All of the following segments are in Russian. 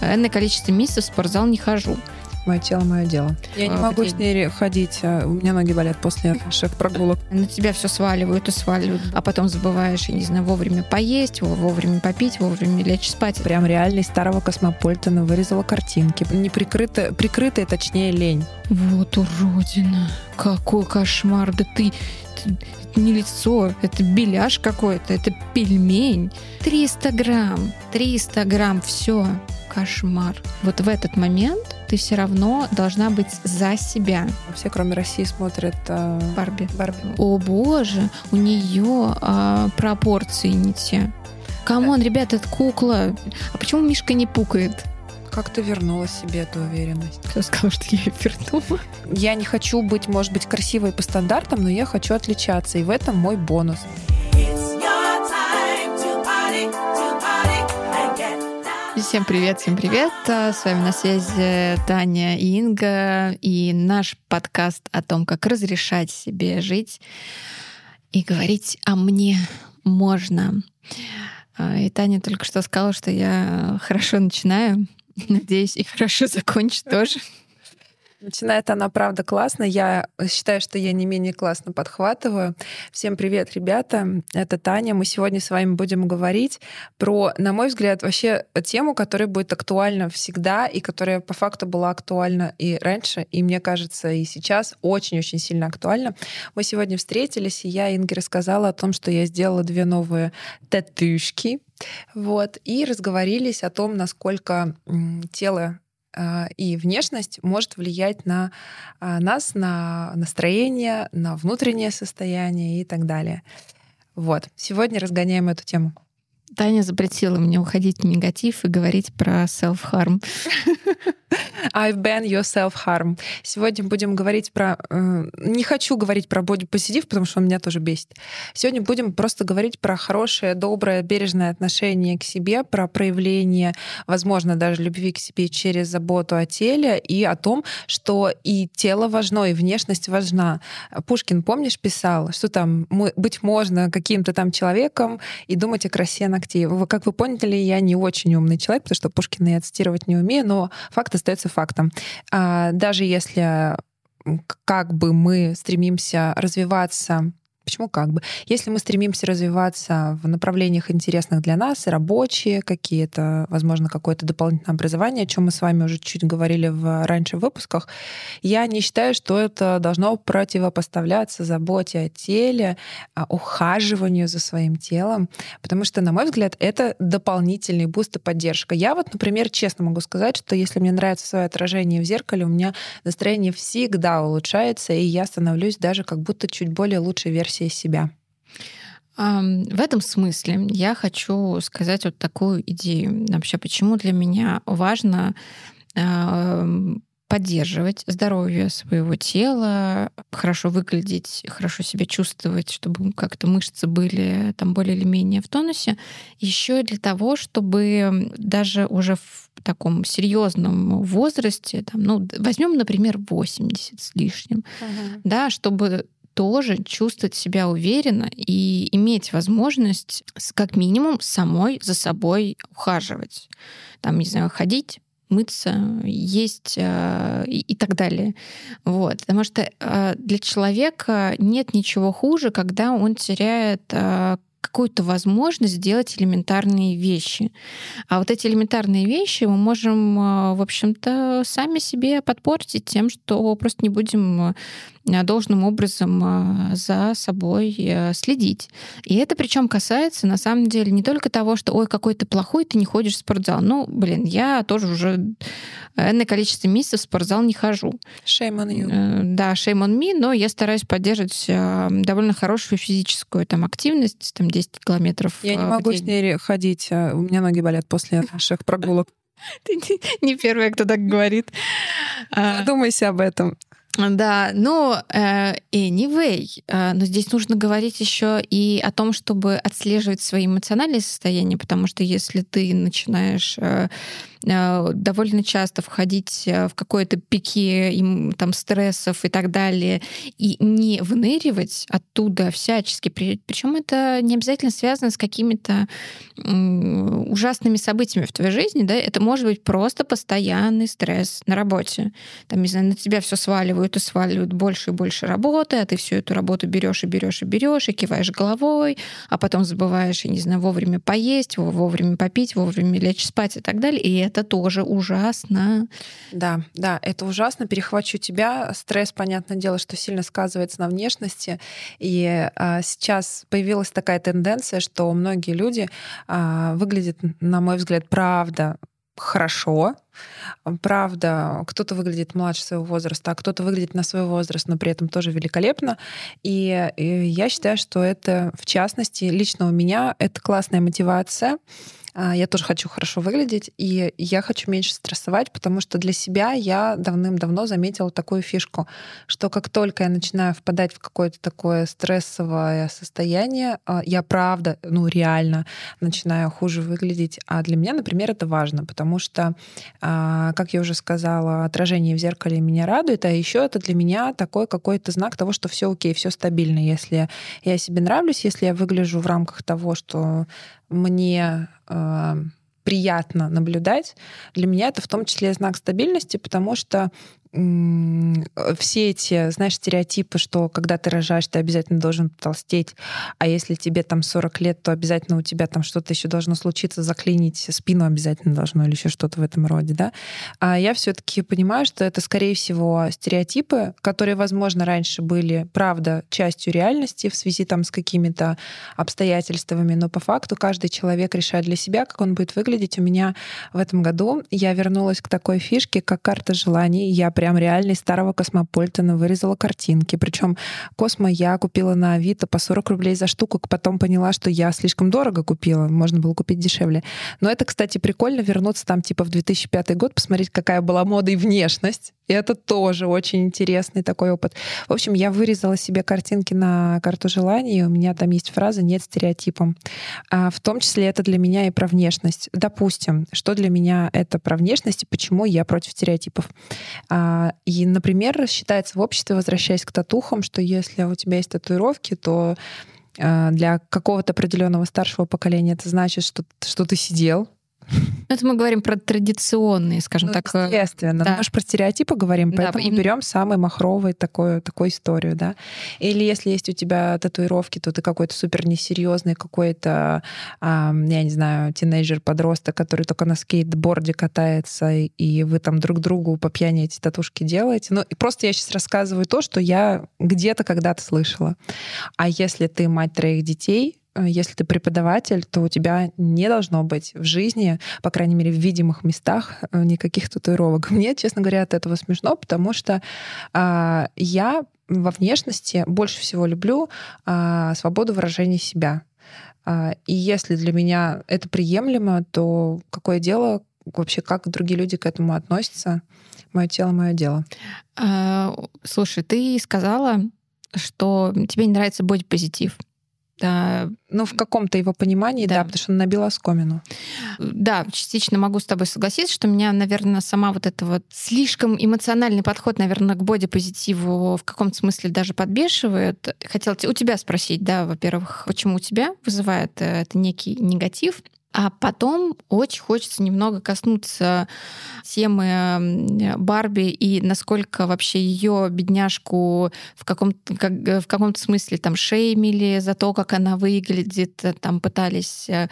энное количество месяцев в спортзал не хожу. Мое тело, мое дело. Я не А, могу с ней ходить, а у меня ноги болят после наших прогулок. На тебя все сваливают и сваливают, а потом забываешь, я не знаю, вовремя поесть, во- вовремя попить, вовремя лечь спать. Прям реально из старого Космополитена вырезала картинки. Не прикрытая, прикрытая, точнее, лень. Вот уродина. Какой кошмар. Да ты, ты- не лицо, это беляш какой-то, это пельмень. 300 грамм, 300 грамм, все, кошмар. Вот в этот момент ты все равно должна быть за себя, Все, кроме России, смотрят а, Барби. Барби. О боже, у нее пропорции не те. Come on, ребята, это кукла. А почему Мишка не пукает? Как ты вернула себе эту уверенность? Кто сказал, что я ее вернула? Я не хочу быть, может быть, красивой по стандартам, но я хочу отличаться, и в этом мой бонус. Всем привет, всем привет. А, С вами на связи Таня и Инга и наш подкаст о том, как разрешать себе жить и говорить «а мне можно». А, И Таня только что сказала, что я хорошо начинаю. Надеюсь, и хорошо закончу тоже. Начинает она, правда, классно. Я считаю, что я не менее классно подхватываю. Всем привет, ребята. Это Таня. Мы сегодня с вами будем говорить про, на мой взгляд, вообще тему, которая будет актуальна всегда и которая по факту была актуальна и раньше, и мне кажется, и сейчас очень-очень сильно актуальна. Мы сегодня встретились, и я Инге рассказала о том, что я сделала две новые татушки. Вот, и разговорились о том, насколько тело и внешность может влиять на а, нас, на настроение, на внутреннее состояние и так далее. Вот. Сегодня разгоняем эту тему. Таня запретила мне уходить в негатив и говорить про self-harm. I've been your self-harm. Сегодня будем говорить про... э, не хочу говорить про positive, потому что он меня тоже бесит. Сегодня будем просто говорить про хорошее, доброе, бережное отношение к себе, про проявление, возможно, даже любви к себе через заботу о теле и о том, что и тело важно, и внешность важна. Пушкин, помнишь, писал, что там мы- быть можно каким-то там человеком и думать о красе ногтей. Вы- Как вы поняли, я не очень умный человек, потому что Пушкина я цитировать не умею, но факт остается фактом. А, Даже если как бы мы стремимся развиваться Почему как бы? Если мы стремимся развиваться в направлениях интересных для нас, рабочие какие-то, возможно, какое-то дополнительное образование, о чем мы с вами уже чуть говорили в раньше выпусках, я не считаю, что это должно противопоставляться заботе о теле, а, ухаживанию за своим телом, потому что, на мой взгляд, это дополнительный boost и поддержка. Я вот, например, честно могу сказать, что если мне нравится свое отражение в зеркале, у меня настроение всегда улучшается, и я становлюсь даже как будто чуть более лучшей версией себя. Ам, В этом смысле я хочу сказать вот такую идею. Вообще, почему для меня важно ам, поддерживать здоровье своего тела, хорошо выглядеть, хорошо себя чувствовать, чтобы как-то мышцы были там более или менее в тонусе, еще и для того, чтобы даже уже в таком серьезном возрасте, там, ну, возьмем, например, 80 с лишним, да, чтобы тоже чувствовать себя уверенно и иметь возможность как минимум самой за собой ухаживать. Там, не знаю, ходить мыться, есть э, и, и так далее. Вот. Потому что э, для человека нет ничего хуже, когда он теряет э, какую-то возможность сделать элементарные вещи. А вот эти элементарные вещи мы можем, э, в общем-то, сами себе подпортить тем, что просто не будем э, должным образом э, за собой э, следить. И это причем касается, на самом деле, не только того, что «Ой, какой ты плохой, ты не ходишь в спортзал». Ну, блин, я тоже уже энное количество месяцев в спортзал не хожу. Shame on you. Э, Да, shame on me, но я стараюсь поддерживать э, довольно хорошую физическую там, активность, там 10 километров. Я не э, могу с день. ней ходить, а у меня ноги болят после наших прогулок. Ты не- не первая, кто так говорит. Задумайся об этом. Да, ну, э, anyway, э, но здесь нужно говорить еще и о том, чтобы отслеживать свои эмоциональные состояния, потому что если ты начинаешь э, э, довольно часто входить э, в какое-то пике им, там, стрессов и так далее, и не выныривать оттуда всячески. Причем это не обязательно связано с какими-то ужасными событиями в твоей жизни, да, это может быть просто постоянный стресс на работе. Там, не знаю, на тебя все сваливают и сваливают больше и больше работы, а ты всю эту работу берешь и берешь и берешь и киваешь головой, а потом забываешь, я не знаю, вовремя поесть, вовремя попить, вовремя лечь спать и так далее. И это тоже ужасно. Да, да, это ужасно. Перехвачу тебя. Стресс, понятное дело, что сильно сказывается на внешности. И а, сейчас появилась такая тенденция, что многие люди а, выглядят, на мой взгляд, правда хорошо. Правда, кто-то выглядит младше своего возраста, а кто-то выглядит на свой возраст, но при этом тоже великолепно. И, и я считаю, что это, в частности, лично у меня, это классная мотивация а, я тоже хочу хорошо выглядеть, и я хочу меньше стрессовать, потому что для себя я давным-давно заметила такую фишку, что как только я начинаю впадать в какое-то такое стрессовое состояние, а, я правда, ну реально начинаю хуже выглядеть. А для меня, например, это важно, потому что, а, как я уже сказала, отражение в зеркале меня радует, а еще это для меня такой какой-то знак того, что все окей, все стабильно. Если я себе нравлюсь, если я выгляжу в рамках того, что мне э, приятно наблюдать, для меня это в том числе знак стабильности, потому что все эти, знаешь, стереотипы, что когда ты рожаешь, ты обязательно должен толстеть, а если тебе там 40 лет, то обязательно у тебя там что-то еще должно случиться, заклинить спину обязательно должно или еще что-то в этом роде, да. А я все-таки понимаю, что это, скорее всего, стереотипы, которые, возможно, раньше были, правда, частью реальности в связи там с какими-то обстоятельствами, но по факту каждый человек решает для себя, как он будет выглядеть. У меня в этом году я вернулась к такой фишке, как карта желаний. Я прям реально из старого Космополитена вырезала картинки. Причем Космо я купила на Авито по 40 рублей за штуку, потом поняла, что я слишком дорого купила, можно было купить дешевле. Но это, кстати, прикольно вернуться там типа в 2005 год, посмотреть, какая была мода и внешность. И это тоже очень интересный такой опыт. В общем, я вырезала себе картинки на карту желаний, и у меня там есть фраза «нет стереотипом». А в том числе это для меня и про внешность. Допустим, что для меня это про внешность и почему я против стереотипов. А, и, например, считается в обществе, возвращаясь к татухам, что если у тебя есть татуировки, то а, для какого-то определенного старшего поколения это значит, что, что ты сидел, это мы говорим про традиционные, скажем ну, так. Э, естественно. Да. Мы же про стереотипы говорим, поэтому да, берем самый махровый такой, такую историю, да. Или если есть у тебя татуировки, то ты какой-то супер несерьезный, какой-то, я не знаю, тинейджер-подросток, который только на скейтборде катается, и вы там друг другу по пьяни эти татушки делаете. Ну, и просто я сейчас рассказываю то, что я где-то когда-то слышала. А если ты мать троих детей, если ты преподаватель, то у тебя не должно быть в жизни, по крайней мере, в видимых местах, э, никаких татуировок. Мне, честно говоря, от этого смешно, потому что э, я во внешности больше всего люблю э, свободу выражения себя. Э, и если для меня это приемлемо, то какое дело вообще, как другие люди к этому относятся? Мое тело, мое дело. А, слушай, ты сказала, что тебе не нравится бодипозитив. Да. Ну, в каком-то его понимании, да, да потому что он набил оскомину. Да, частично могу с тобой согласиться, что меня, наверное, сама вот это вот слишком эмоциональный подход, наверное, к бодипозитиву в каком-то смысле даже подбешивает. Хотела у тебя спросить, да, во-первых, почему у тебя вызывает э, это некий негатив? А потом очень хочется немного коснуться темы Барби и насколько вообще ее бедняжку в каком-то, как, в каком-то смысле там шеймили за то, как она выглядит, там пытались э,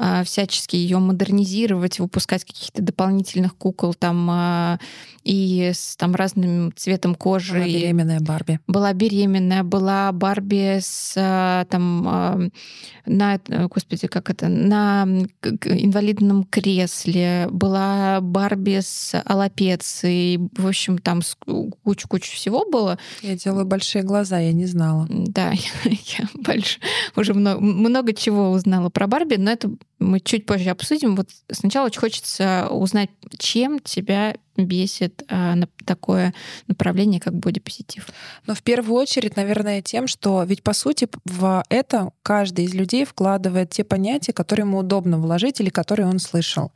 э, всячески ее модернизировать, выпускать каких-то дополнительных кукол там э, и с там разным цветом кожи. Была беременная Барби. Была беременная, была Барби с там на, господи, как это, на инвалидном кресле, была Барби с аллопецией, в общем, там кучу-кучу всего было. Я делаю большие глаза, я не знала. Да, я, я больше, уже много, много чего узнала про Барби, но это мы чуть позже обсудим. Вот сначала очень хочется узнать, чем тебя бесит э, такое направление, как бодипозитив. Но в первую очередь, наверное, тем, что ведь по сути в это каждый из людей вкладывает те понятия, которые ему удобно вложить или которые он слышал.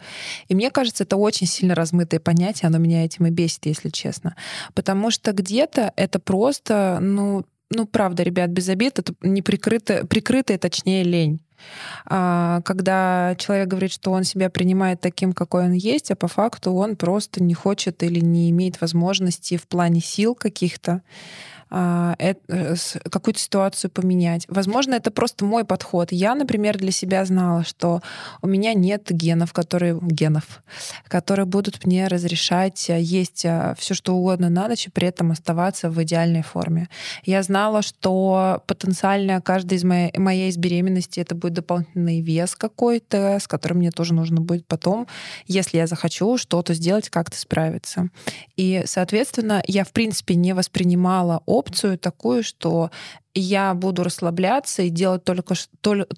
И мне кажется, это очень сильно размытое понятие, оно меня этим и бесит, если честно. Потому что где-то это просто, ну, ну, правда, ребят, без обид, это не прикрытая, прикрытая, точнее, лень. А, когда человек говорит, что он себя принимает таким, какой он есть, а по факту он просто не хочет или не имеет возможности в плане сил каких-то какую-то ситуацию поменять. Возможно, это просто мой подход. Я, например, для себя знала, что у меня нет генов, которые генов, которые будут мне разрешать э, есть э, все, что угодно на ночь и при этом оставаться в идеальной форме. Я знала, что потенциально каждая из моей, моей из беременности это будет дополнительный вес какой-то, с которым мне тоже нужно будет потом, если я захочу что-то сделать, как-то справиться. И, соответственно, я, в принципе, не воспринимала опыт опцию такую, что я буду расслабляться и делать только,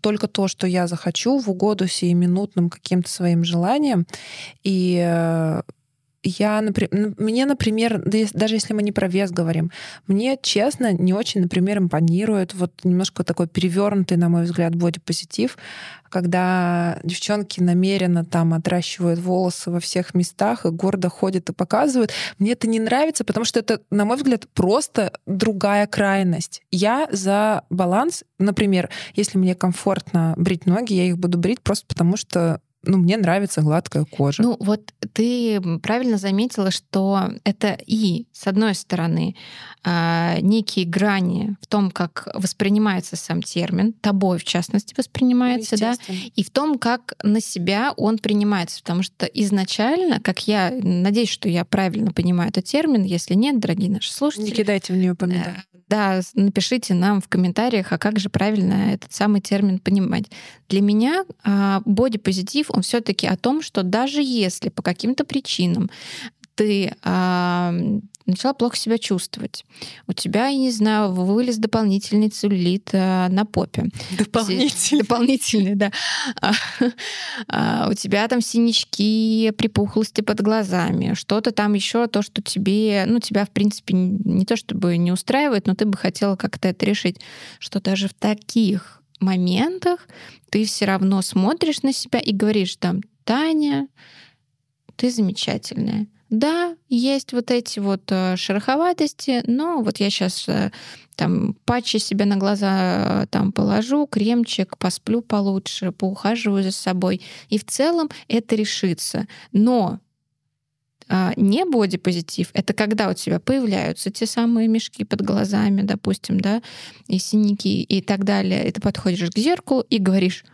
только то, что я захочу в угоду сиюминутным каким-то своим желаниям. И э, я, например, мне, например, даже если мы не про вес говорим, мне, честно, не очень, например, импонирует вот немножко такой перевернутый, на мой взгляд, бодипозитив, когда девчонки намеренно там отращивают волосы во всех местах и гордо ходят и показывают. Мне это не нравится, потому что это, на мой взгляд, просто другая крайность. Я за баланс, например, если мне комфортно брить ноги, я их буду брить просто потому, что ну, мне нравится гладкая кожа. Ну, вот ты правильно заметила, что это и, с одной стороны, а, некие грани в том, как воспринимается сам термин, тобой, в частности, воспринимается, да, и в том, как на себя он принимается. Потому что изначально, как я надеюсь, что я правильно понимаю этот термин, если нет, дорогие наши слушатели... Не кидайте в нее помидор. Да, напишите нам в комментариях, а как же правильно этот самый термин понимать. Для меня бодипозитив, он все-таки о том, что даже если по каким-то причинам ты начала плохо себя чувствовать. У тебя, я не знаю, вылез дополнительный целлюлит э, на попе. Дополнительный. Дополнительный, да. А, а, у тебя там синячки, припухлости под глазами, что-то там еще, то, что тебе, ну, тебя, в принципе, не то чтобы не устраивает, но ты бы хотела как-то это решить, что даже в таких моментах ты все равно смотришь на себя и говоришь там, Таня, ты замечательная да, есть вот эти вот э, шероховатости, но вот я сейчас э, там патчи себе на глаза э, там положу, кремчик, посплю получше, поухаживаю за собой. И в целом это решится. Но а, не бодипозитив, это когда у тебя появляются те самые мешки под глазами, допустим, да, и синяки и так далее. И ты подходишь к зеркалу и говоришь,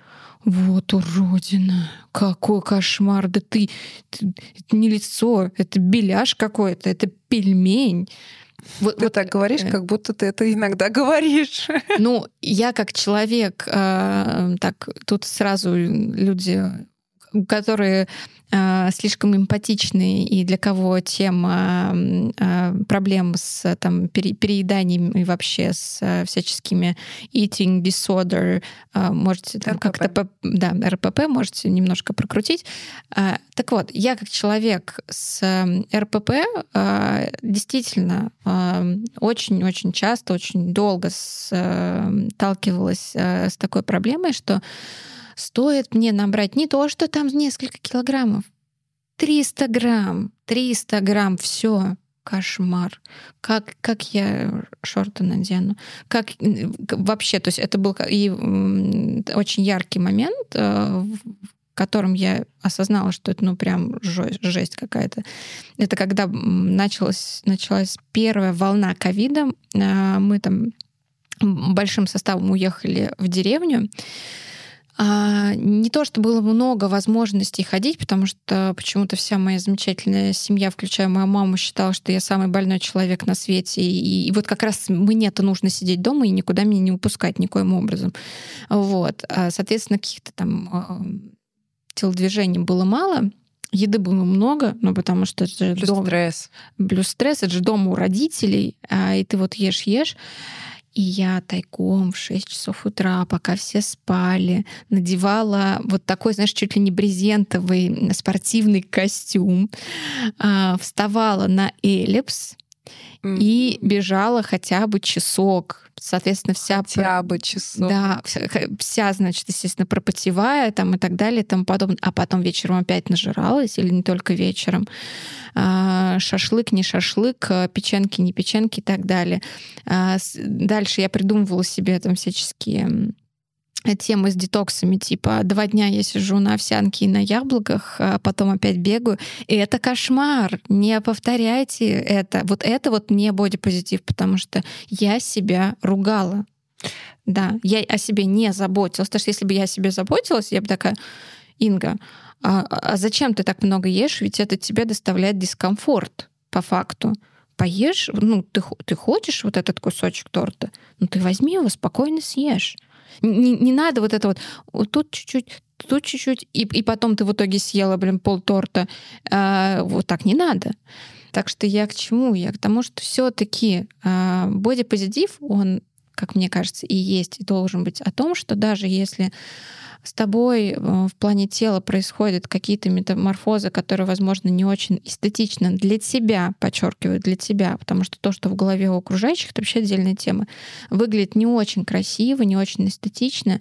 вот уродина, какой кошмар, да ты, ты это не лицо, это беляш какой-то, это пельмень. Вот, ты вот, так говоришь, э, как будто ты это иногда говоришь. Ну, я как человек, э, так тут сразу люди которые э, слишком эмпатичны и для кого тема э, проблем с там, пере, перееданием и вообще с э, всяческими eating disorder э, можете там, как-то да, РПП можете немножко прокрутить. Э, так вот, я как человек с э, РПП э, действительно очень-очень э, часто, очень долго э, сталкивалась э, с такой проблемой, что стоит мне набрать не то, что там несколько килограммов, 300 грамм, 300 грамм, все, кошмар. Как, как я шорты надену? Как вообще, то есть это был и очень яркий момент, э, в котором я осознала, что это ну прям жесть какая-то. Это когда началась, началась первая волна ковида. Э, мы там большим составом уехали в деревню. А, не то, что было много возможностей ходить, потому что почему-то вся моя замечательная семья, включая мою маму, считала, что я самый больной человек на свете. И, и вот как раз мне-то нужно сидеть дома и никуда меня не упускать никоим образом. Вот. А, соответственно, каких-то там а, телодвижений было мало. Еды было много, ну, потому что это же плюс дом, стресс. Плюс стресс, это же дома у родителей, а, и ты вот ешь-ешь. И я тайком в 6 часов утра, пока все спали, надевала вот такой, знаешь, чуть ли не брезентовый спортивный костюм, а, вставала на эллипс, и бежала хотя бы часок. Соответственно, вся... Хотя бы часок. Да, вся, вся, значит, естественно, пропотевая там и так далее и тому подобное. А потом вечером опять нажиралась, или не только вечером. А, шашлык, не шашлык, а, печенки, не печенки и так далее. А, дальше я придумывала себе там всяческие темы с детоксами, типа два дня я сижу на овсянке и на яблоках, а потом опять бегаю. И это кошмар. Не повторяйте это. Вот это вот не бодипозитив, потому что я себя ругала. Да, я о себе не заботилась. Потому что если бы я о себе заботилась, я бы такая, Инга, а, а зачем ты так много ешь? Ведь это тебе доставляет дискомфорт по факту поешь, ну, ты, ты хочешь вот этот кусочек торта, ну, ты возьми его, спокойно съешь. Не, не надо вот это вот, вот тут чуть-чуть, тут чуть-чуть, и, и потом ты в итоге съела, блин, пол торта. А, вот так не надо. Так что я к чему? Я к тому, что все-таки а, бодипозитив, он, как мне кажется, и есть, и должен быть о том, что даже если с тобой э, в плане тела происходят какие-то метаморфозы, которые, возможно, не очень эстетично для тебя, подчеркиваю, для тебя, потому что то, что в голове у окружающих, это вообще отдельная тема, выглядит не очень красиво, не очень эстетично,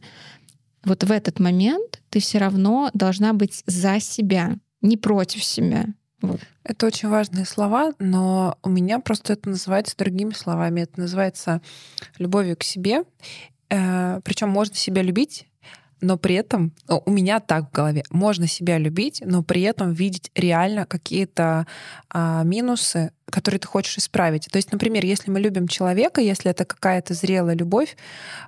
вот в этот момент ты все равно должна быть за себя, не против себя. Вот. Это очень важные слова, но у меня просто это называется другими словами. Это называется любовью к себе. Э, Причем можно себя любить но при этом у меня так в голове. Можно себя любить, но при этом видеть реально какие-то а, минусы, которые ты хочешь исправить. То есть, например, если мы любим человека, если это какая-то зрелая любовь,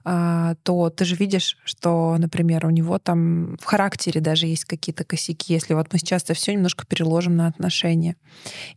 а, то ты же видишь, что, например, у него там в характере даже есть какие-то косяки, если вот мы сейчас это все немножко переложим на отношения.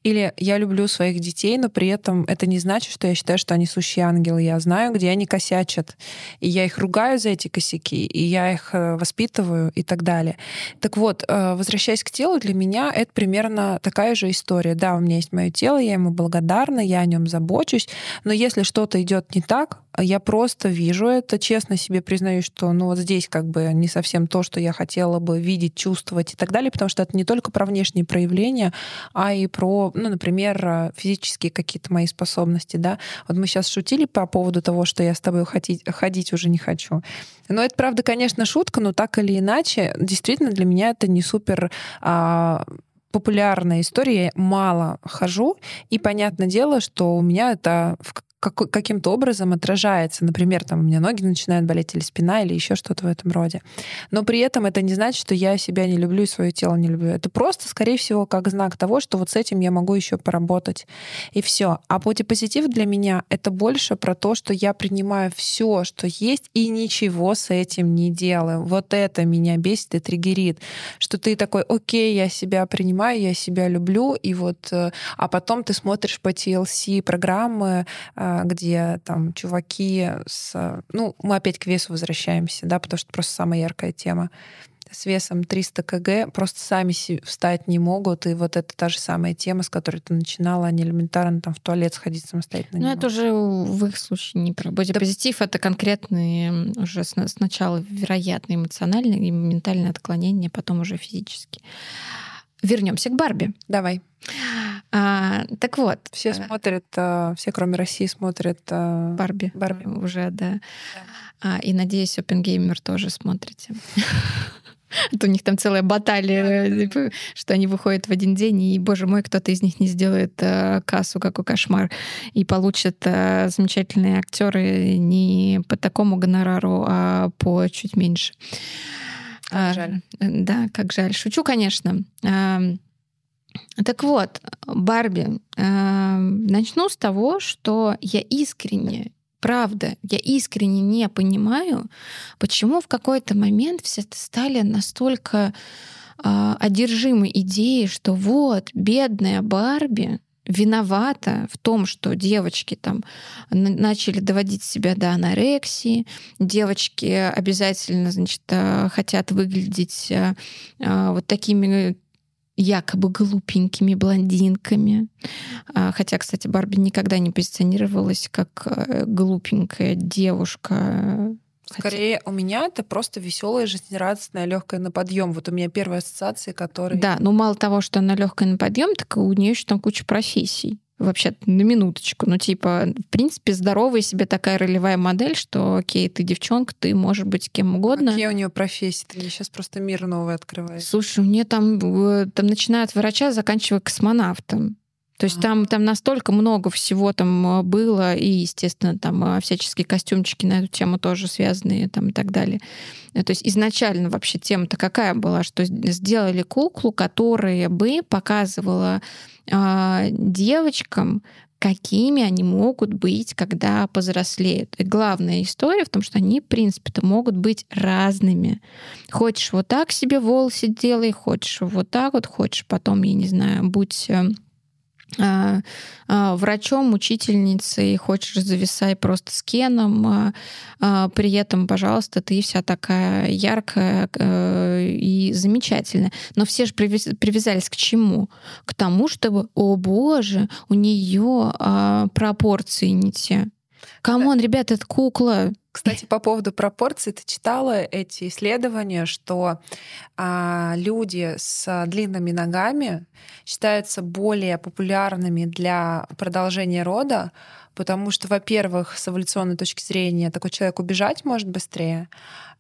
Или я люблю своих детей, но при этом это не значит, что я считаю, что они сущие ангелы. Я знаю, где они косячат, и я их ругаю за эти косяки, и я их э, воспитываю и так далее. Так вот, э, возвращаясь к телу, для меня это примерно такая же история. Да, у меня есть мое тело, я ему благодарна, я о нем забочусь, но если что-то идет не так, я просто вижу это, честно себе признаюсь, что ну вот здесь как бы не совсем то, что я хотела бы видеть, чувствовать и так далее, потому что это не только про внешние проявления, а и про, ну, например, физические какие-то мои способности, да. Вот мы сейчас шутили по поводу того, что я с тобой ходить, ходить уже не хочу. Но это, правда, конечно, шутка, но так или иначе, действительно, для меня это не супер а, популярная история, я мало хожу, и понятное дело, что у меня это в как, каким-то образом отражается. Например, там у меня ноги начинают болеть или спина, или еще что-то в этом роде. Но при этом это не значит, что я себя не люблю и свое тело не люблю. Это просто, скорее всего, как знак того, что вот с этим я могу еще поработать. И все. А бодипозитив для меня это больше про то, что я принимаю все, что есть, и ничего с этим не делаю. Вот это меня бесит и триггерит. Что ты такой, окей, я себя принимаю, я себя люблю, и вот, э, а потом ты смотришь по TLC программы, э, где там чуваки с... Ну, мы опять к весу возвращаемся, да, потому что просто самая яркая тема с весом 300 кг просто сами встать не могут. И вот это та же самая тема, с которой ты начинала, они элементарно там в туалет сходить самостоятельно. Ну, это уже в их случае не про бодипозитив, да. это конкретные уже сначала вероятно эмоциональные и ментальные отклонения, потом уже физические. Вернемся к Барби. Давай. А, так вот. Все э, смотрят, а, все кроме России смотрят а, Барби. Барби. Уже, да. да. А, и надеюсь, Опенгеймер тоже смотрите. А у них там целая баталия, типа, что они выходят в один день, и, боже мой, кто-то из них не сделает кассу, какой кошмар, и получат замечательные актеры не по такому гонорару, а по чуть меньше. Как а, жаль. Да, как жаль. Шучу, конечно. А, так вот, Барби, а, начну с того, что я искренне правда, я искренне не понимаю, почему в какой-то момент все стали настолько э, одержимы идеей, что вот бедная Барби, виновата в том, что девочки там начали доводить себя до анорексии, девочки обязательно, значит, э, хотят выглядеть э, э, вот такими якобы глупенькими блондинками. А, хотя, кстати, Барби никогда не позиционировалась как глупенькая девушка. Скорее, Хотя... у меня это просто веселая, жизнерадостная, легкая на подъем. Вот у меня первая ассоциация, которая. Да, но мало того, что она легкая на подъем, так у нее еще там куча профессий вообще на минуточку. Ну, типа, в принципе, здоровая себе такая ролевая модель, что, окей, ты девчонка, ты можешь быть кем угодно. Какие у нее профессии? Ты мне сейчас просто мир новый открываешь. Слушай, у нее там, э, там начиная от врача, заканчивая космонавтом. То есть там, там настолько много всего там э, было, и, естественно, там э, всяческие костюмчики на эту тему тоже связанные там, и так далее. То есть изначально вообще тема-то какая была, что сделали куклу, которая бы показывала э, девочкам, какими они могут быть, когда повзрослеют. И главная история в том, что они, в принципе-то, могут быть разными. Хочешь вот так себе волосы делай, хочешь вот так вот, хочешь потом, я не знаю, будь а, а, врачом, учительницей, хочешь зависай просто с Кеном, а, при этом, пожалуйста, ты вся такая яркая э, и замечательная. Но все же привязались к чему? К тому, чтобы, о боже, у нее пропорции не те. Come on, ребята, это кукла. Кстати, по поводу пропорций, ты читала эти исследования, что а, люди с длинными ногами считаются более популярными для продолжения рода, потому что, во-первых, с эволюционной точки зрения такой человек убежать может быстрее,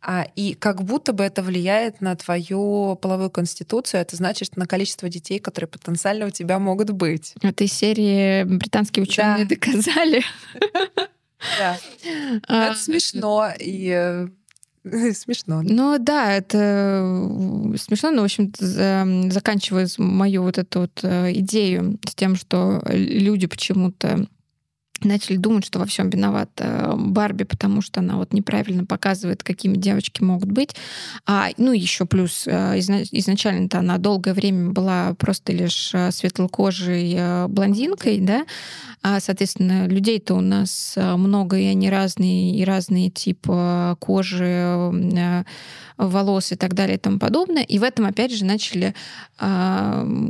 а, и как будто бы это влияет на твою половую конституцию, это значит на количество детей, которые потенциально у тебя могут быть. Этой серии британские ученые да. доказали. Да. А, это смешно и э, Смешно. Ну да, это э, смешно, но, в общем заканчивая мою вот эту вот э, идею с тем, что люди почему-то начали думать, что во всем виновата Барби, потому что она вот неправильно показывает, какими девочки могут быть. А, ну, еще плюс э, изначально-то она долгое время была просто лишь э, светлокожей э, блондинкой, да, а, соответственно, людей-то у нас много, и они разные, и разные типы кожи, волос и так далее и тому подобное. И в этом, опять же, начали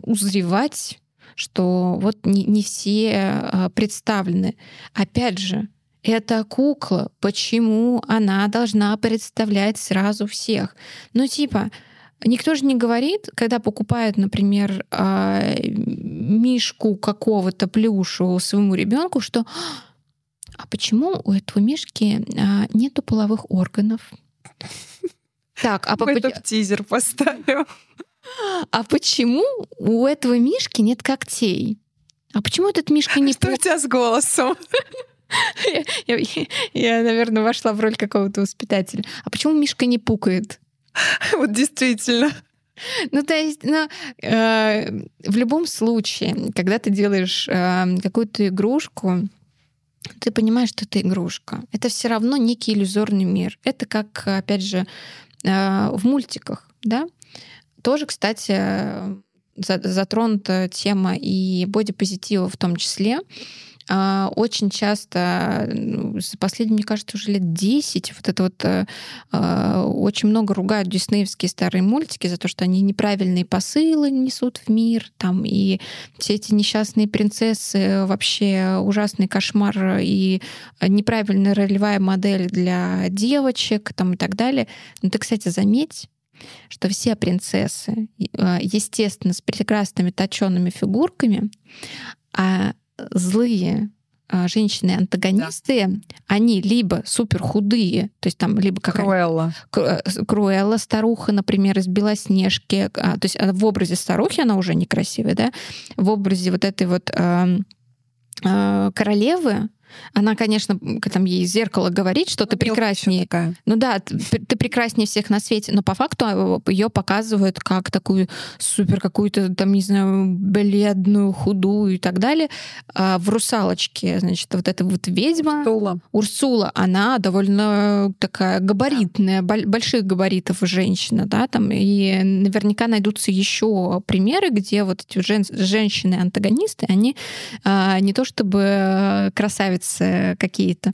узревать что вот не, не все а, представлены. Опять же, это кукла. Почему она должна представлять сразу всех? Ну, типа, никто же не говорит, когда покупают, например, а, мишку какого-то плюшевого своему ребенку, что а почему у этого мишки а, нету половых органов? Так, а по... Мы тизер поставим. А почему у этого мишки нет когтей? А почему этот мишка не... Что у тебя с голосом? Я, я, я, наверное, вошла в роль какого-то воспитателя. А почему Мишка не пукает? Вот действительно. Ну, то есть, ну, э, в любом случае, когда ты делаешь э, какую-то игрушку, ты понимаешь, что это игрушка. Это все равно некий иллюзорный мир. Это как, опять же, э, в мультиках, да? Тоже, кстати, затронута тема и бодипозитива в том числе. А, очень часто, ну, за последние, мне кажется, уже лет 10, вот это вот э, а, очень много ругают диснеевские старые мультики за то, что они неправильные посылы несут в мир, там, и все эти несчастные принцессы вообще ужасный кошмар и неправильная ролевая модель для девочек, там, и так далее. Но ты, кстати, заметь, что все принцессы, э, естественно, с прекрасными точенными фигурками, а злые э, женщины-антагонисты, да. они либо супер худые, то есть там либо как Круэлла. Э, Круэлла, старуха, например, из Белоснежки. А, то есть в образе старухи она уже некрасивая, да? В образе вот этой вот королевы она, конечно, там ей зеркало говорит, что ты прекраснее. Такая. Ну да, ты, ты прекраснее всех на свете, но по факту а, ее показывают как такую супер какую-то там, не знаю, бледную, худую и так далее. А в «Русалочке», значит, вот эта вот ведьма... Урсула. Урсула, она довольно такая габаритная, да. больших габаритов женщина, да, там, и наверняка найдутся еще примеры, где вот эти жен, женщины-антагонисты, они а, не то чтобы красавицы, красавицы какие-то.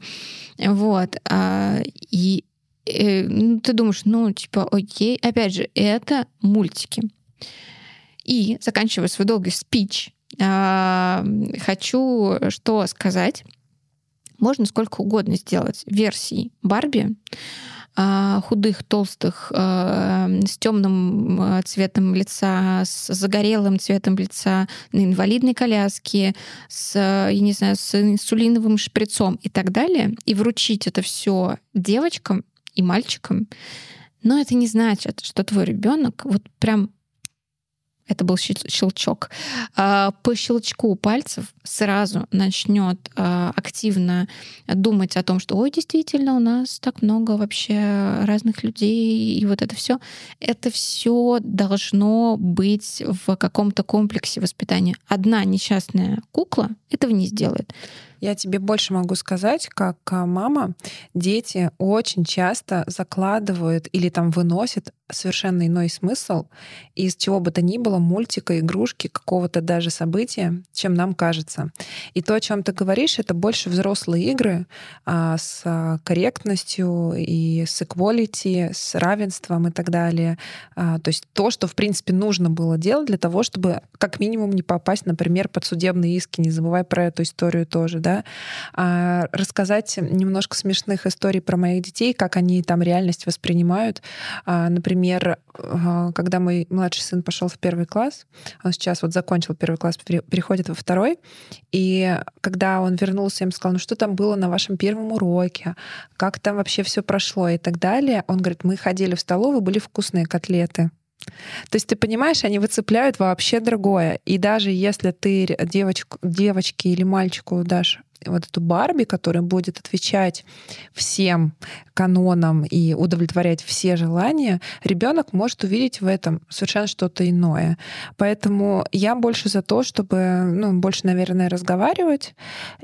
Вот. А, и, и ну, ты думаешь, ну, типа, окей. Опять же, это мультики. И, заканчивая свой долгий спич, а, хочу что сказать. Можно сколько угодно сделать версий Барби, худых, толстых, а, с темным цветом лица, с загорелым цветом лица, на инвалидной коляске, с, я не знаю, с инсулиновым шприцом и так далее, и вручить это все девочкам и мальчикам, но это не значит, что твой ребенок вот прям это был щелчок, а, по щелчку пальцев сразу начнет а, активно думать о том, что, ой, действительно, у нас так много вообще разных людей, и вот это все. Это все должно быть в каком-то комплексе воспитания. Одна несчастная кукла этого не сделает. Я тебе больше могу сказать, как а, мама, дети очень часто закладывают или там выносят совершенно иной смысл из чего бы то ни было, мультика, игрушки, какого-то даже события, чем нам кажется. И то, о чем ты говоришь, это больше взрослые игры а, с а, корректностью и с equality, с равенством и так далее. А, то есть то, что, в принципе, нужно было делать для того, чтобы как минимум не попасть, например, под судебные иски. Не забывай про эту историю тоже, да, да, а, рассказать немножко смешных историй про моих детей, как они там реальность воспринимают. А, например, а, когда мой младший сын пошел в первый класс, он сейчас вот закончил первый класс, переходит во второй, и когда он вернулся, я ему сказала, ну что там было на вашем первом уроке, как там вообще все прошло и так далее, он говорит, мы ходили в столовую, были вкусные котлеты. То есть ты понимаешь, они выцепляют вообще другое. И даже если ты девочку, девочке или мальчику дашь вот эту Барби, которая будет отвечать всем канонам и удовлетворять все желания, ребенок может увидеть в этом совершенно что-то иное. Поэтому я больше за то, чтобы, ну, больше, наверное, разговаривать.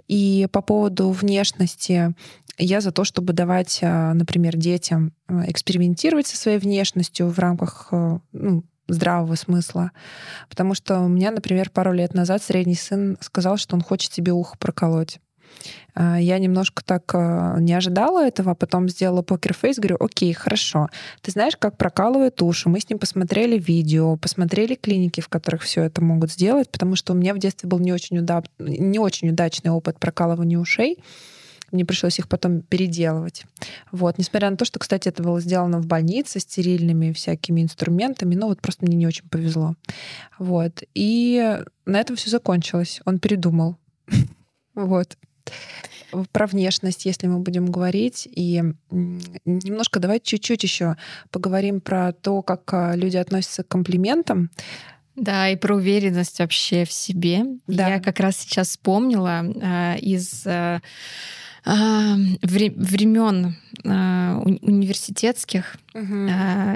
И по поводу внешности я за то, чтобы давать, а, например, детям а, экспериментировать со своей внешностью в рамках а, ну, здравого смысла. Потому что у меня, например, пару лет назад средний сын сказал, что он хочет себе ухо проколоть. Я немножко так не ожидала этого, а потом сделала покерфейс, говорю, окей, хорошо. Ты знаешь, как прокалывают уши? Мы с ним посмотрели видео, посмотрели клиники, в которых все это могут сделать, потому что у меня в детстве был не очень, удав... не очень удачный опыт прокалывания ушей. Мне пришлось их потом переделывать. Вот. Несмотря на то, что, кстати, это было сделано в больнице стерильными всякими инструментами, но вот просто мне не очень повезло. Вот. И на этом все закончилось. Он передумал. Вот про внешность, если мы будем говорить. И немножко давай чуть-чуть еще поговорим про то, как а, люди относятся к комплиментам. Да, и про уверенность вообще в себе. Да. Я как раз сейчас вспомнила э, из э, времен а, университетских угу.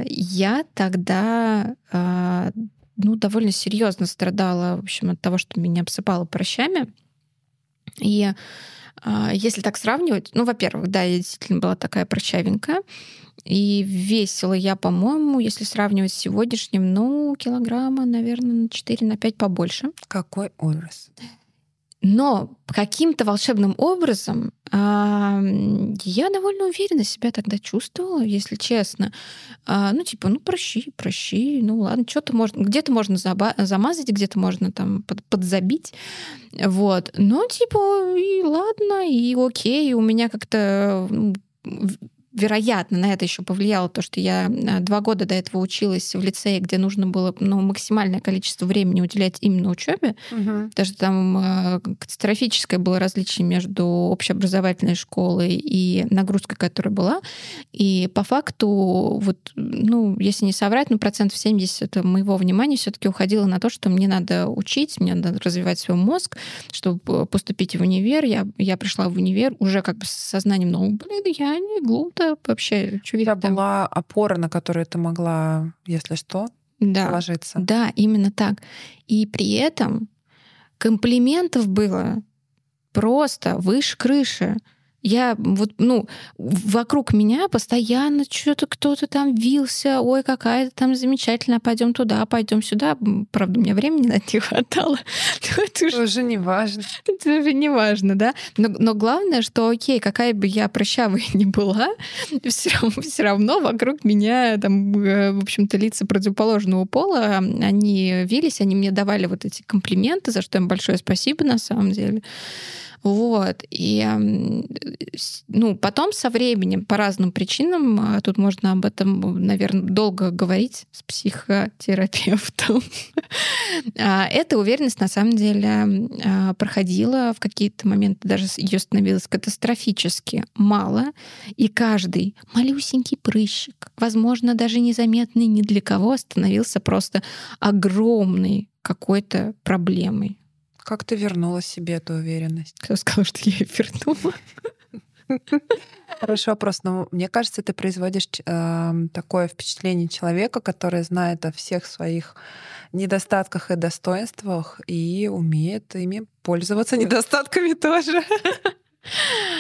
я тогда а, ну, довольно серьезно страдала, в общем, от того, что меня обсыпало прощами. И если так сравнивать, ну, во-первых, да, я действительно была такая прощавенькая, и весила я, по-моему, если сравнивать с сегодняшним, ну, килограмма, наверное, на 4 на 5 побольше. Какой ужас. Но каким-то волшебным образом я довольно уверенно себя тогда чувствовала, если честно. Э, ну, типа, ну, прощи, прощи, ну, ладно, что-то можно, где-то можно замазать, где-то можно там под- подзабить. Вот. Но, типа, и ладно, и окей, у меня как-то вероятно, на это еще повлияло то, что я а, два года до этого училась в лицее, где нужно было ну, максимальное количество времени уделять именно учебе, угу. потому что там э, катастрофическое было различие между общеобразовательной школой и нагрузкой, которая была. И по факту, вот, ну, если не соврать, ну, процентов 70 моего внимания все-таки уходило на то, что мне надо учить, мне надо развивать свой мозг, чтобы поступить в универ. Я, я пришла в универ уже как бы с сознанием, ну, блин, я не глупая, это вообще чувак. Это была опора, на которую ты могла, если что, да, положиться. Да, именно так. И при этом комплиментов было просто выше крыши. Я вот, ну, вокруг меня постоянно что-то кто-то там вился, ой, какая-то там замечательная, пойдем туда, пойдем сюда. Правда, у меня времени на это не хватало. это уже, уже не важно. Это уже не важно, да. Но, но главное, что, окей, какая бы я прыщавая ни была, все равно, все равно вокруг меня там, э, в общем-то, лица противоположного пола, они вились, они мне давали вот эти комплименты, за что им большое спасибо на самом деле. Вот. И ну, потом со временем, по разным причинам, а тут можно об этом, наверное, долго говорить с психотерапевтом. А, эта уверенность, на самом деле, а, проходила в какие-то моменты, даже ее становилось катастрофически мало. И каждый малюсенький прыщик, возможно, даже незаметный ни для кого, становился просто огромной какой-то проблемой. Как ты вернула себе эту уверенность? Кто сказал, что я ее вернула? Хороший вопрос. Но мне кажется, ты производишь э, такое впечатление человека, который знает о всех своих недостатках и достоинствах и умеет ими пользоваться недостатками тоже.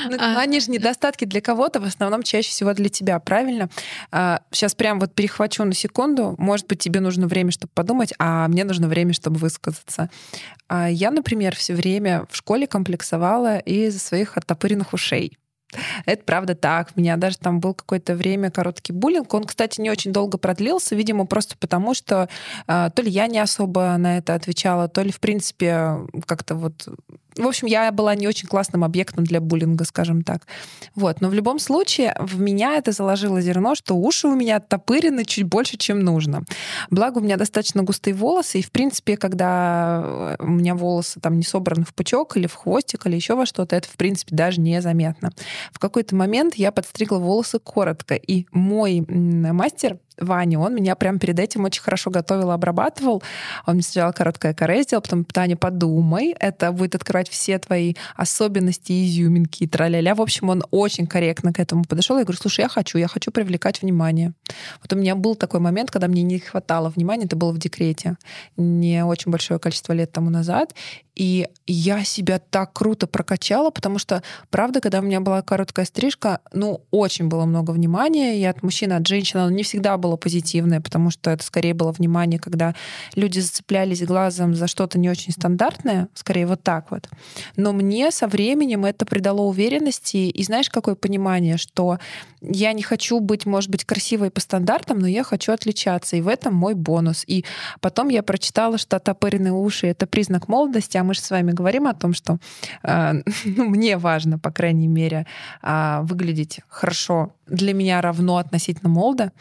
Ну, а... Они же недостатки для кого-то, в основном чаще всего для тебя, правильно? А, сейчас прям вот перехвачу на секунду. Может быть, тебе нужно время, чтобы подумать, а мне нужно время, чтобы высказаться. А я, например, все время в школе комплексовала из-за своих оттопыренных ушей. Это правда так. У меня даже там был какое-то время короткий буллинг. Он, кстати, не очень долго продлился, видимо, просто потому, что э, то ли я не особо на это отвечала, то ли, в принципе, как-то вот в общем, я была не очень классным объектом для буллинга, скажем так. Вот. Но в любом случае в меня это заложило зерно, что уши у меня оттопырены чуть больше, чем нужно. Благо, у меня достаточно густые волосы, и, в принципе, когда у меня волосы там не собраны в пучок или в хвостик или еще во что-то, это, в принципе, даже незаметно. В какой-то момент я подстригла волосы коротко, и мой мастер Ваня, он меня прям перед этим очень хорошо готовил, обрабатывал. Он мне сначала короткое каре сделал, потом Таня, подумай, это будет открывать все твои особенности, изюминки, траля-ля. В общем, он очень корректно к этому подошел. Я говорю, слушай, я хочу, я хочу привлекать внимание. Вот у меня был такой момент, когда мне не хватало внимания, это было в декрете, не очень большое количество лет тому назад, и я себя так круто прокачала, потому что, правда, когда у меня была короткая стрижка, ну, очень было много внимания, и от мужчин, и от женщин оно не всегда было позитивное, потому что это скорее было внимание, когда люди зацеплялись глазом за что-то не очень стандартное, скорее вот так вот. Но мне со временем это придало уверенности, и знаешь, какое понимание, что я не хочу быть, может быть, красивой по стандартам, но я хочу отличаться, и в этом мой бонус. И потом я прочитала, что топыренные уши — это признак молодости, а мы же с вами говорим о том, что э, ну, мне важно, по крайней мере, э, выглядеть хорошо для меня равно относительно молодо.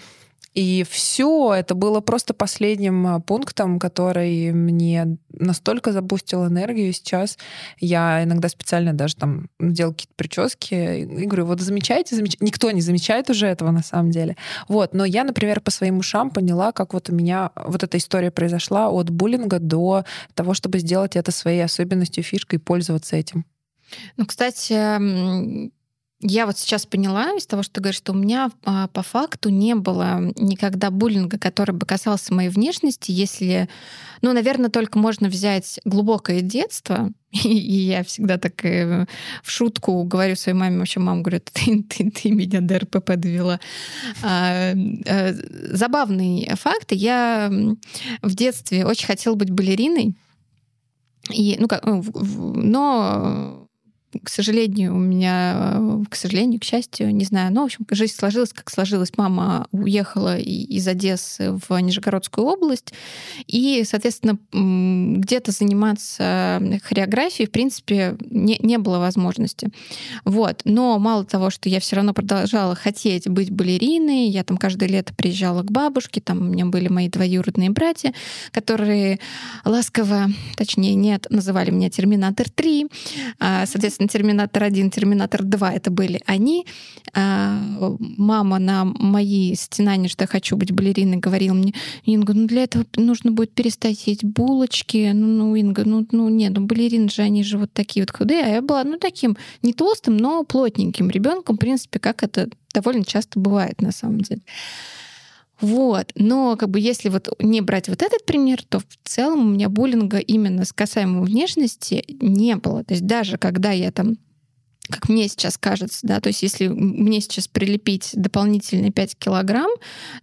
И все, это было просто последним а, пунктом, который мне настолько забустил энергию. Сейчас я иногда специально даже там делаю какие-то прически и говорю, вот замечаете, замеч... никто не замечает уже этого на самом деле. Вот, но я, например, по своим ушам поняла, как вот у меня вот эта история произошла от буллинга до того, чтобы сделать это своей особенностью, фишкой и пользоваться этим. Ну, кстати, я вот сейчас поняла из того, что ты говоришь, что у меня а, по факту не было никогда буллинга, который бы касался моей внешности, если, ну, наверное, только можно взять глубокое детство, и, я всегда так э, в шутку говорю своей маме, вообще мама говорит, ты, ты, ты меня до РПП довела. А, а, забавный факт. Я в детстве очень хотела быть балериной. И, ну, как, ну, но к сожалению, у меня, э, к сожалению, к счастью, не знаю, но, в общем, жизнь сложилась, как сложилась. Мама уехала из Одессы в Нижегородскую область, и, соответственно, где-то заниматься хореографией, в принципе, не, не было возможности. Вот. Но мало того, что я все равно продолжала хотеть быть балериной, я там каждое лето приезжала к бабушке, там у меня были мои двоюродные братья, которые ласково, точнее, нет, называли меня «Терминатор 3», а, соответственно, соответственно, Терминатор 1, Терминатор 2 это были они. А, мама на мои стенания, что я хочу быть балериной, говорила мне, Инга, ну для этого нужно будет перестать есть булочки. Ну, ну Инга, ну, ну нет, ну балерины же, они же вот такие вот худые. А я была, ну, таким не толстым, но плотненьким ребенком, в принципе, как это довольно часто бывает на самом деле. Вот. Но как бы если вот не брать вот этот пример, то в целом у меня буллинга именно с касаемо внешности не было. То есть даже когда я там как мне сейчас кажется, да, то есть если мне сейчас прилепить дополнительные 5 килограмм,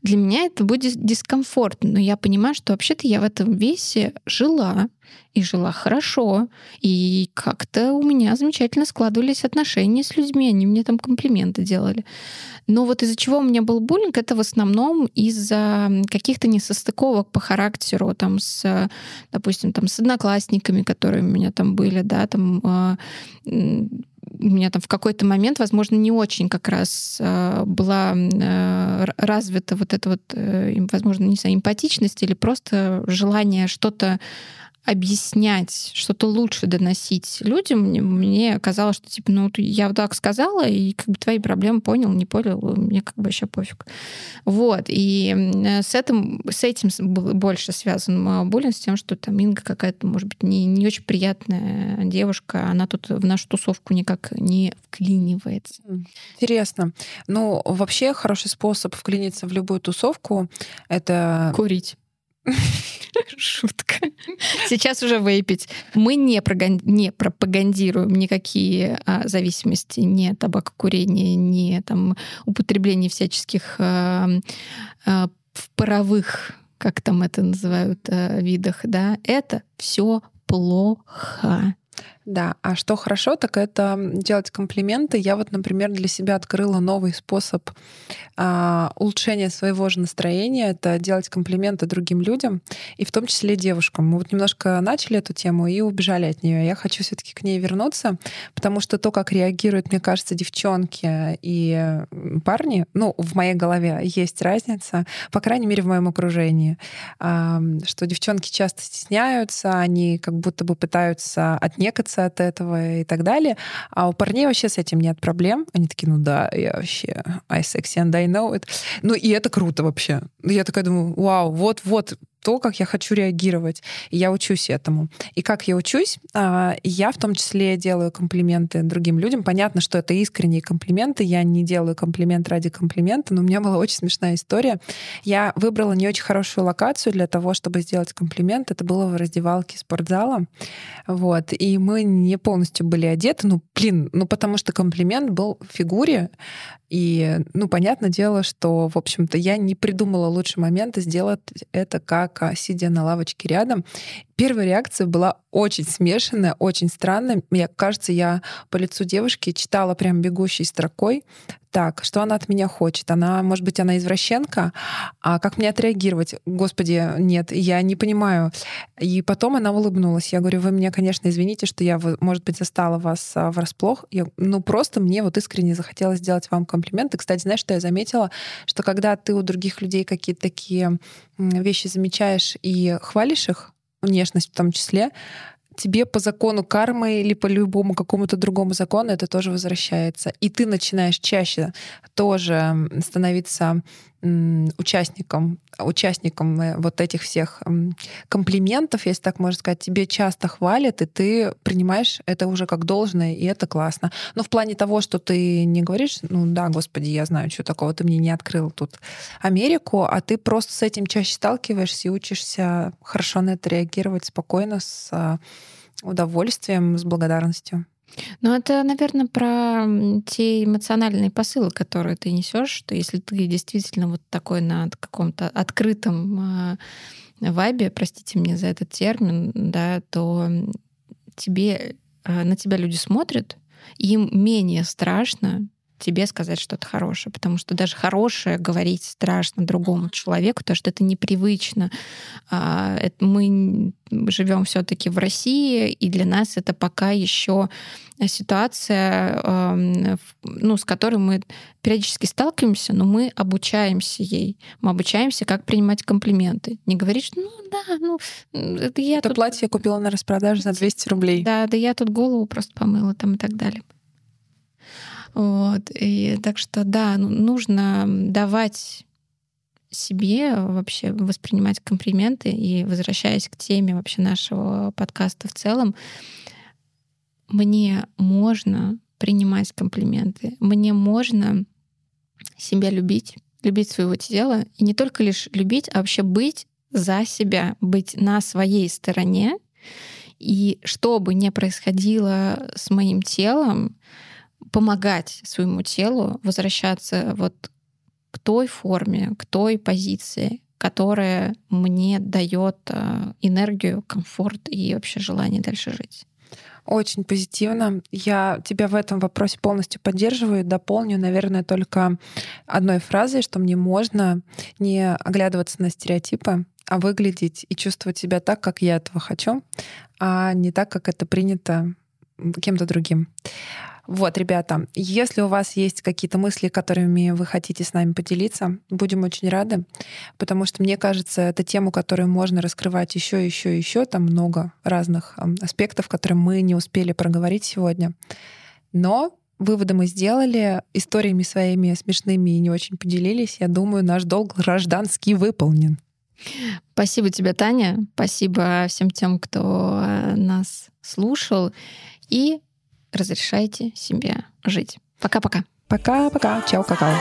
для меня это будет дискомфортно, но я понимаю, что вообще-то я в этом весе жила, и жила хорошо, и как-то у меня замечательно складывались отношения с людьми, они мне там комплименты делали. Но вот из-за чего у меня был буллинг, это в основном из-за каких-то несостыковок по характеру, там с, допустим, там с одноклассниками, которые у меня там были, да, там а, у меня там в какой-то момент, возможно, не очень как раз э, была э, развита вот эта вот, э, возможно, не знаю, эмпатичность или просто желание что-то объяснять, что-то лучше доносить людям, мне казалось, что типа, ну, я вот так сказала, и как бы твои проблемы понял, не понял, мне как бы вообще пофиг. Вот. И с этим, с этим больше связан буллинг, с тем, что там Инга какая-то, может быть, не, не очень приятная девушка, она тут в нашу тусовку никак не вклинивается. Интересно. Ну, вообще хороший способ вклиниться в любую тусовку — это... Курить. Шутка. Сейчас уже выпить. Мы не, проган... не пропагандируем никакие а, зависимости, ни табакокурения, ни там, употребление всяческих а, а, в паровых, как там это называют, а, видах. Да? Это все плохо. Да, а что хорошо, так это делать комплименты. Я вот, например, для себя открыла новый способ а, улучшения своего же настроения. Это делать комплименты другим людям, и в том числе девушкам. Мы вот немножко начали эту тему и убежали от нее. Я хочу все-таки к ней вернуться, потому что то, как реагируют, мне кажется, девчонки и парни, ну, в моей голове есть разница, по крайней мере, в моем окружении, а, что девчонки часто стесняются, они как будто бы пытаются отнекаться избавиться от этого и так далее. А у парней вообще с этим нет проблем. Они такие, ну да, я вообще I sexy and I know it. Ну и это круто вообще. Я такая думаю, вау, вот-вот, то, как я хочу реагировать. И я учусь этому. И как я учусь, а, я в том числе делаю комплименты другим людям. Понятно, что это искренние комплименты. Я не делаю комплимент ради комплимента, но у меня была очень смешная история. Я выбрала не очень хорошую локацию для того, чтобы сделать комплимент. Это было в раздевалке спортзала. Вот. И мы не полностью были одеты. Ну, блин, ну потому что комплимент был в фигуре. И, ну, понятное дело, что, в общем-то, я не придумала лучший момент сделать это как а, сидя на лавочке рядом. Первая реакция была очень смешанная, очень странная. Мне кажется, я по лицу девушки читала прям бегущей строкой. Так, что она от меня хочет? Она, может быть, она извращенка? А как мне отреагировать? Господи, нет, я не понимаю. И потом она улыбнулась. Я говорю, вы меня, конечно, извините, что я, может быть, застала вас а, врасплох. Я, ну, просто мне вот искренне захотелось сделать вам комплименты. Кстати, знаешь, что я заметила? Что когда ты у других людей какие-то такие вещи замечаешь и хвалишь их, внешность в том числе, тебе по закону кармы или по любому какому-то другому закону это тоже возвращается. И ты начинаешь чаще тоже становиться участником, участником э, вот этих всех комплиментов, если так можно сказать, тебе часто хвалят, и ты принимаешь это уже как должное, и это классно. Но в плане того, что ты не говоришь, ну да, господи, я знаю, что такого, ты мне не открыл тут Америку, а ты просто с этим чаще сталкиваешься и учишься хорошо на это реагировать спокойно, с а, удовольствием, с благодарностью. Ну, это, наверное, про те эмоциональные посылы, которые ты несешь, что если ты действительно вот такой на каком-то открытом а, вайбе, простите мне за этот термин, да, то тебе а, на тебя люди смотрят, им менее страшно тебе сказать что-то хорошее, потому что даже хорошее говорить страшно другому человеку, потому что это непривычно. А, мы живем все-таки в России, и для нас это пока еще ситуация, ну, с которой мы периодически сталкиваемся, но мы обучаемся ей. Мы обучаемся, как принимать комплименты. Не говоришь, ну да, ну это я Это тут... платье я купила на распродаже за 200 рублей. Да, да я тут голову просто помыла там и так далее. Вот. И так что да, ну, нужно давать себе вообще воспринимать комплименты и возвращаясь к теме вообще нашего подкаста в целом, мне можно принимать комплименты, мне можно себя любить, любить своего тела, и не только лишь любить, а вообще быть за себя, быть на своей стороне. И что бы ни происходило с моим телом, помогать своему телу возвращаться вот к той форме, к той позиции, которая мне дает э, энергию, комфорт и вообще желание дальше жить. Очень позитивно. Я тебя в этом вопросе полностью поддерживаю. Дополню, наверное, только одной фразой, что мне можно не оглядываться на стереотипы, а выглядеть и чувствовать себя так, как я этого хочу, а не так, как это принято кем-то другим. Вот, ребята, если у вас есть какие-то мысли, которыми вы хотите с нами поделиться, будем очень рады, потому что мне кажется, это тему, которую можно раскрывать еще, еще, еще. Там много разных аспектов, которые мы не успели проговорить сегодня. Но выводы мы сделали, историями своими смешными и не очень поделились. Я думаю, наш долг гражданский выполнен. Спасибо тебе, Таня. Спасибо всем тем, кто э, нас слушал. И разрешайте себе жить. Пока-пока. Пока-пока. Чао, какао.